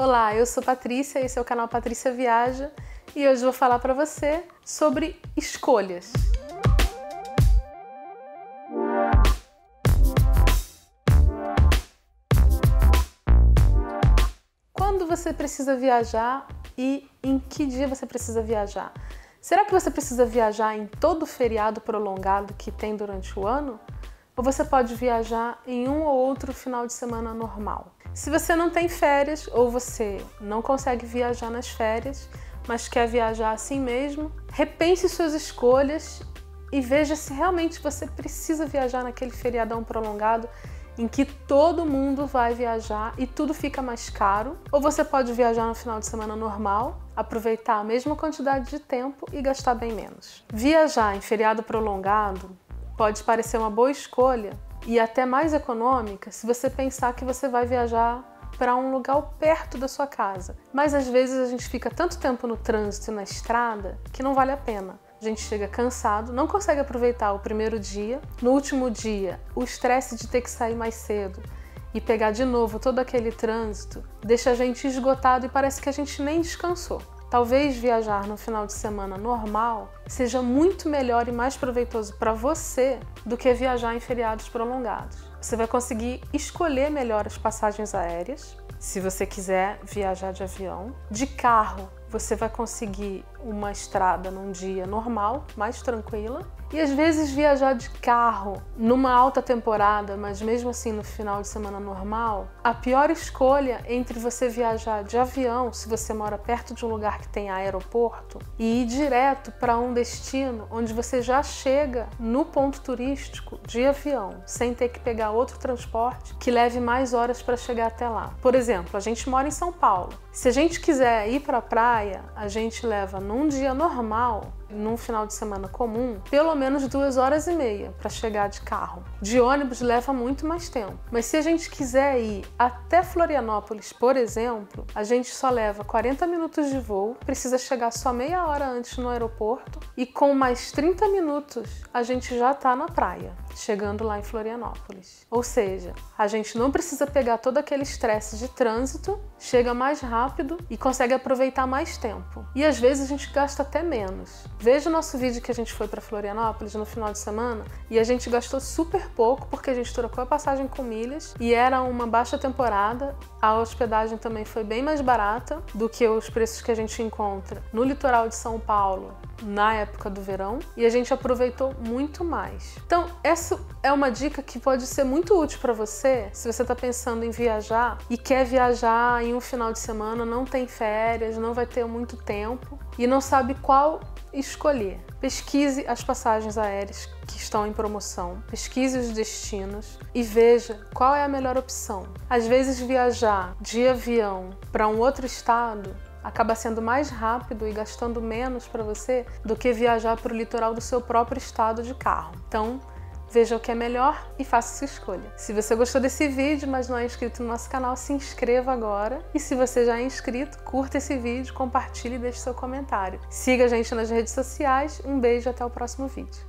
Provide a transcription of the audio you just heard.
Olá, eu sou Patrícia, esse é o canal Patrícia Viaja e hoje vou falar para você sobre escolhas. Quando você precisa viajar e em que dia você precisa viajar? Será que você precisa viajar em todo feriado prolongado que tem durante o ano? Ou você pode viajar em um ou outro final de semana normal? Se você não tem férias ou você não consegue viajar nas férias, mas quer viajar assim mesmo, repense suas escolhas e veja se realmente você precisa viajar naquele feriadão prolongado em que todo mundo vai viajar e tudo fica mais caro, ou você pode viajar no final de semana normal, aproveitar a mesma quantidade de tempo e gastar bem menos. Viajar em feriado prolongado pode parecer uma boa escolha e até mais econômica se você pensar que você vai viajar para um lugar perto da sua casa. Mas às vezes a gente fica tanto tempo no trânsito na estrada que não vale a pena. A gente chega cansado, não consegue aproveitar o primeiro dia. No último dia, o estresse de ter que sair mais cedo e pegar de novo todo aquele trânsito deixa a gente esgotado e parece que a gente nem descansou. Talvez viajar no final de semana normal seja muito melhor e mais proveitoso para você do que viajar em feriados prolongados. Você vai conseguir escolher melhor as passagens aéreas, se você quiser viajar de avião. De carro, você vai conseguir uma estrada num dia normal, mais tranquila. E às vezes viajar de carro numa alta temporada, mas mesmo assim no final de semana normal, a pior escolha entre você viajar de avião, se você mora perto de um lugar que tem aeroporto, e ir direto para um destino onde você já chega no ponto turístico de avião, sem ter que pegar outro transporte que leve mais horas para chegar até lá. Por exemplo, a gente mora em São Paulo. Se a gente quiser ir para a praia, a gente leva num dia normal num final de semana comum, pelo menos duas horas e meia para chegar de carro. De ônibus leva muito mais tempo. Mas se a gente quiser ir até Florianópolis, por exemplo, a gente só leva 40 minutos de voo, precisa chegar só meia hora antes no aeroporto e com mais 30 minutos a gente já está na praia, chegando lá em Florianópolis. Ou seja, a gente não precisa pegar todo aquele estresse de trânsito, chega mais rápido e consegue aproveitar mais tempo. E às vezes a gente gasta até menos. Veja o nosso vídeo que a gente foi para Florianópolis no final de semana e a gente gastou super pouco porque a gente trocou a passagem com milhas e era uma baixa temporada. A hospedagem também foi bem mais barata do que os preços que a gente encontra no litoral de São Paulo na época do verão e a gente aproveitou muito mais. Então, essa é uma dica que pode ser muito útil para você se você está pensando em viajar e quer viajar em um final de semana, não tem férias, não vai ter muito tempo e não sabe qual escolher. Pesquise as passagens aéreas que estão em promoção, pesquise os destinos e veja qual é a melhor opção. Às vezes, viajar de avião para um outro estado acaba sendo mais rápido e gastando menos para você do que viajar para o litoral do seu próprio estado de carro. Então, veja o que é melhor e faça sua escolha. Se você gostou desse vídeo, mas não é inscrito no nosso canal, se inscreva agora. E se você já é inscrito, curta esse vídeo, compartilhe e deixe seu comentário. Siga a gente nas redes sociais. Um beijo até o próximo vídeo.